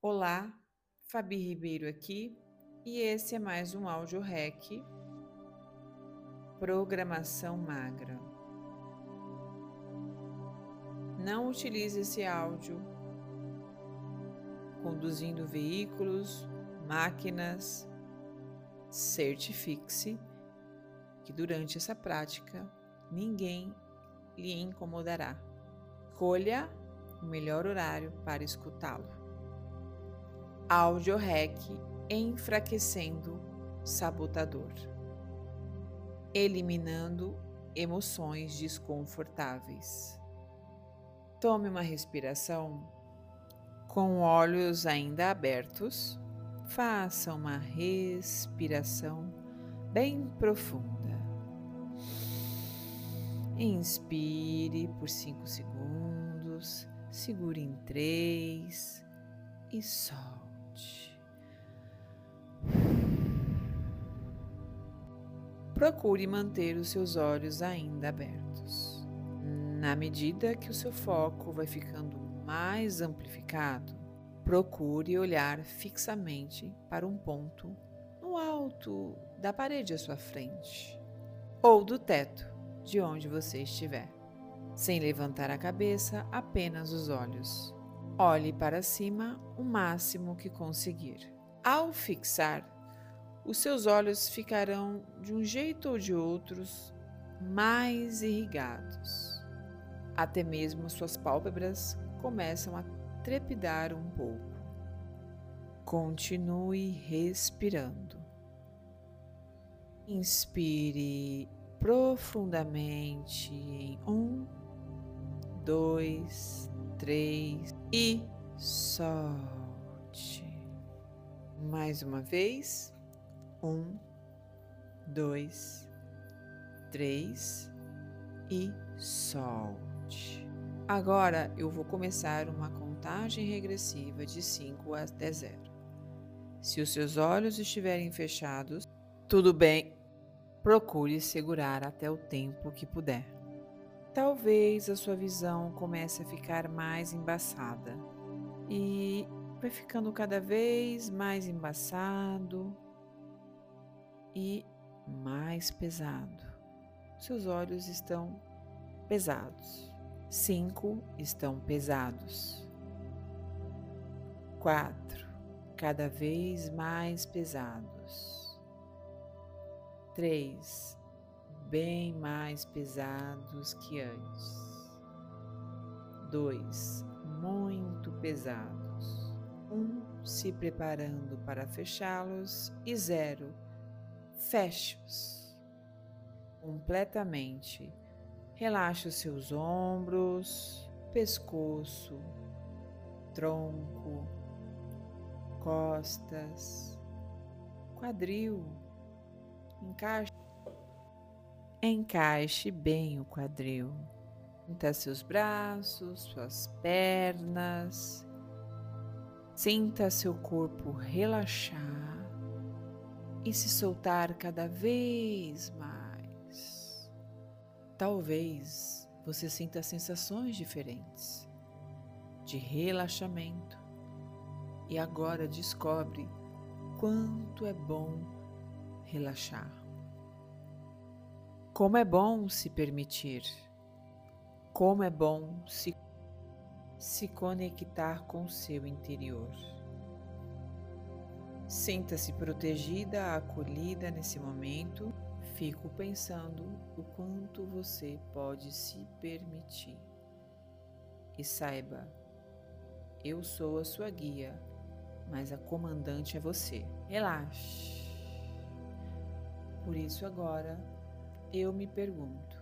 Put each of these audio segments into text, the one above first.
Olá, Fabi Ribeiro aqui e esse é mais um áudio rec Programação Magra. Não utilize esse áudio conduzindo veículos, máquinas. Certifique-se que durante essa prática ninguém lhe incomodará. Escolha o melhor horário para escutá-lo. Áudio rec enfraquecendo sabotador, eliminando emoções desconfortáveis. Tome uma respiração com olhos ainda abertos. Faça uma respiração bem profunda. Inspire por 5 segundos, segure em 3 e solte. Procure manter os seus olhos ainda abertos. Na medida que o seu foco vai ficando mais amplificado, procure olhar fixamente para um ponto no alto da parede à sua frente ou do teto de onde você estiver. Sem levantar a cabeça, apenas os olhos. Olhe para cima o máximo que conseguir. Ao fixar, os seus olhos ficarão de um jeito ou de outros mais irrigados. Até mesmo suas pálpebras começam a trepidar um pouco. Continue respirando. Inspire profundamente em um, dois, três e solte. Mais uma vez. Um, dois, três e solte. Agora eu vou começar uma contagem regressiva de 5 até 0. Se os seus olhos estiverem fechados, tudo bem, Procure segurar até o tempo que puder. Talvez a sua visão comece a ficar mais embaçada e vai ficando cada vez mais embaçado e mais pesado. Seus olhos estão pesados. Cinco estão pesados. Quatro, cada vez mais pesados três bem mais pesados que antes, dois muito pesados, um se preparando para fechá-los. E zero feche-os. Completamente. Relaxe os seus ombros, pescoço, tronco, costas, quadril. Encaixe, encaixe bem o quadril. Sinta seus braços, suas pernas. Sinta seu corpo relaxar e se soltar cada vez mais. Talvez você sinta sensações diferentes de relaxamento e agora descobre quanto é bom relaxar. Como é bom se permitir, como é bom se, se conectar com o seu interior. Sinta-se protegida, acolhida nesse momento. Fico pensando o quanto você pode se permitir. E saiba, eu sou a sua guia, mas a comandante é você. Relaxe. Por isso, agora eu me pergunto: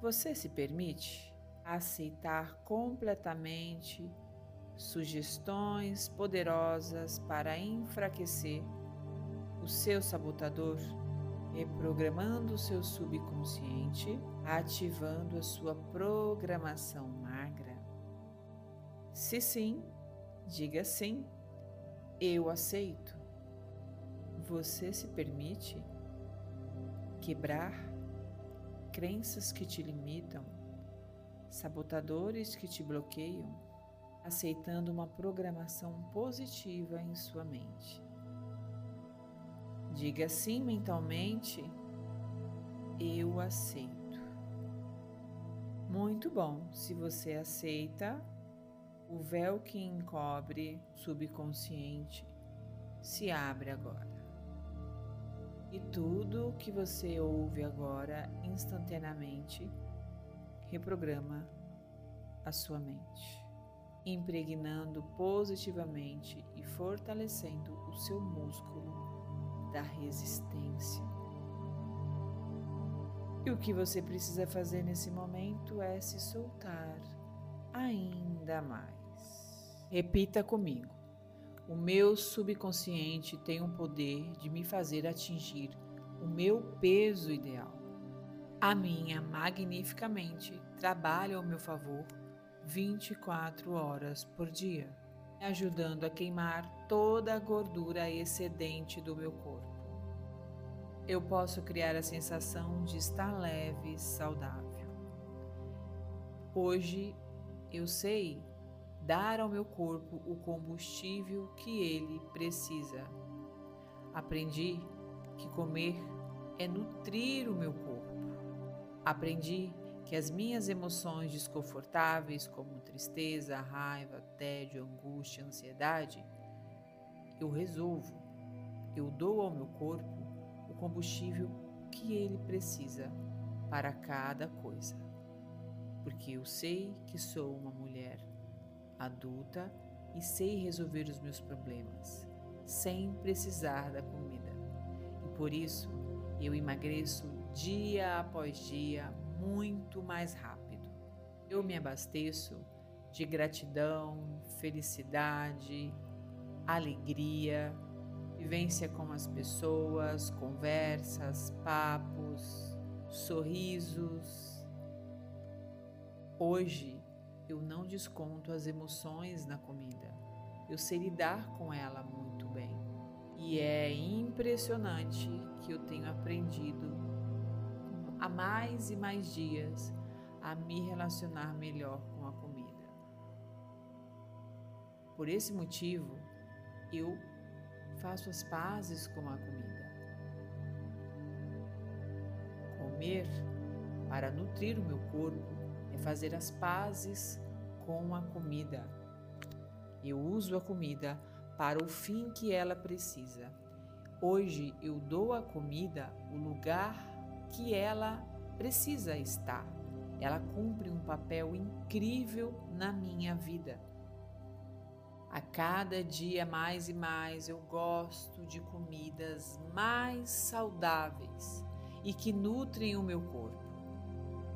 você se permite aceitar completamente sugestões poderosas para enfraquecer o seu sabotador, reprogramando o seu subconsciente, ativando a sua programação magra? Se sim, diga sim, eu aceito. Você se permite? quebrar crenças que te limitam, sabotadores que te bloqueiam, aceitando uma programação positiva em sua mente. Diga assim mentalmente: Eu aceito. Muito bom. Se você aceita, o véu que encobre subconsciente se abre agora. E tudo que você ouve agora instantaneamente reprograma a sua mente, impregnando positivamente e fortalecendo o seu músculo da resistência. E o que você precisa fazer nesse momento é se soltar ainda mais. Repita comigo. O meu subconsciente tem o poder de me fazer atingir o meu peso ideal. A minha magnificamente trabalha ao meu favor 24 horas por dia, ajudando a queimar toda a gordura excedente do meu corpo. Eu posso criar a sensação de estar leve saudável. Hoje eu sei dar ao meu corpo o combustível que ele precisa. Aprendi que comer é nutrir o meu corpo. Aprendi que as minhas emoções desconfortáveis, como tristeza, raiva, tédio, angústia, ansiedade, eu resolvo, eu dou ao meu corpo o combustível que ele precisa para cada coisa. Porque eu sei que sou uma mulher adulta e sei resolver os meus problemas, sem precisar da comida. E por isso eu emagreço dia após dia muito mais rápido. Eu me abasteço de gratidão, felicidade, alegria, vivência com as pessoas, conversas, papos, sorrisos. Hoje eu não desconto as emoções na comida. Eu sei lidar com ela muito bem. E é impressionante que eu tenho aprendido há mais e mais dias a me relacionar melhor com a comida. Por esse motivo, eu faço as pazes com a comida. Comer para nutrir o meu corpo é fazer as pazes com a comida. Eu uso a comida para o fim que ela precisa. Hoje eu dou à comida o lugar que ela precisa estar. Ela cumpre um papel incrível na minha vida. A cada dia mais e mais eu gosto de comidas mais saudáveis e que nutrem o meu corpo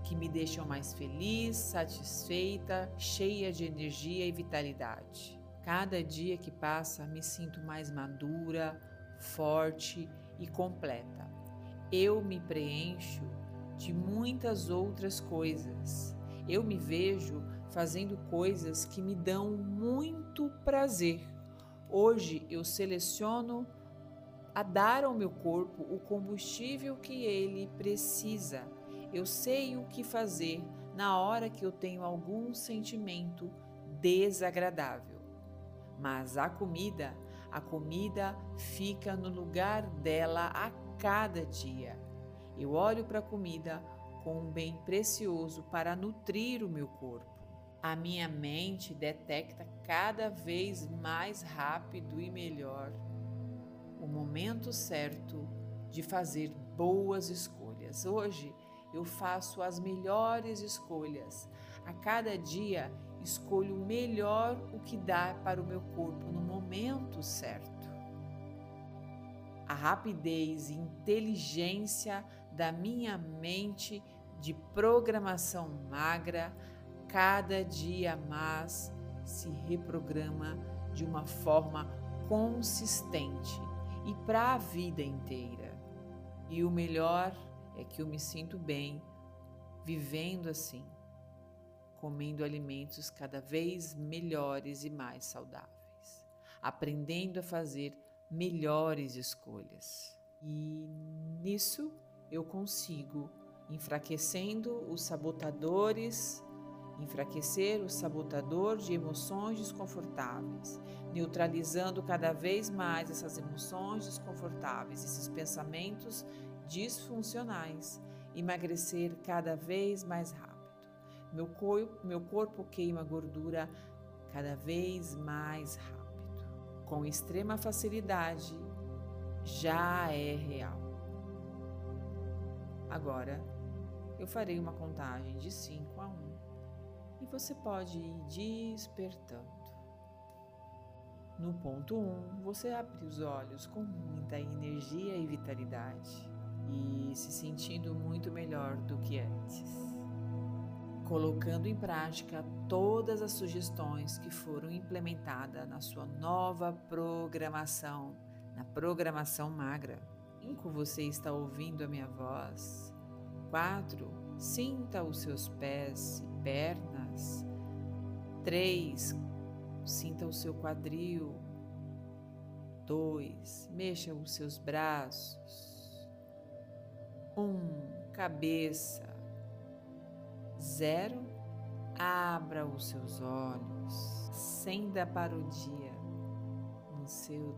que me deixam mais feliz, satisfeita, cheia de energia e vitalidade. Cada dia que passa, me sinto mais madura, forte e completa. Eu me preencho de muitas outras coisas. Eu me vejo fazendo coisas que me dão muito prazer. Hoje eu seleciono a dar ao meu corpo o combustível que ele precisa eu sei o que fazer na hora que eu tenho algum sentimento desagradável. Mas a comida, a comida fica no lugar dela a cada dia. Eu olho para a comida como um bem precioso para nutrir o meu corpo. A minha mente detecta cada vez mais rápido e melhor o momento certo de fazer boas escolhas. Hoje eu faço as melhores escolhas. A cada dia escolho melhor o que dá para o meu corpo no momento certo. A rapidez e inteligência da minha mente de programação magra cada dia mais se reprograma de uma forma consistente e para a vida inteira. E o melhor é que eu me sinto bem vivendo assim, comendo alimentos cada vez melhores e mais saudáveis, aprendendo a fazer melhores escolhas. E nisso eu consigo, enfraquecendo os sabotadores enfraquecer o sabotador de emoções desconfortáveis, neutralizando cada vez mais essas emoções desconfortáveis, esses pensamentos disfuncionais, emagrecer cada vez mais rápido. Meu corpo, meu corpo queima gordura cada vez mais rápido. Com extrema facilidade, já é real. Agora, eu farei uma contagem de 5 a 1 e você pode ir despertando. No ponto 1, um, você abre os olhos com muita energia e vitalidade e se sentindo muito melhor do que antes. Colocando em prática todas as sugestões que foram implementadas na sua nova programação, na programação magra. 5. Você está ouvindo a minha voz. 4. Sinta os seus pés e pernas. 3. Sinta o seu quadril. 2. Mexa os seus braços. 1. Cabeça. 0. Abra os seus olhos. Senda para o dia no seu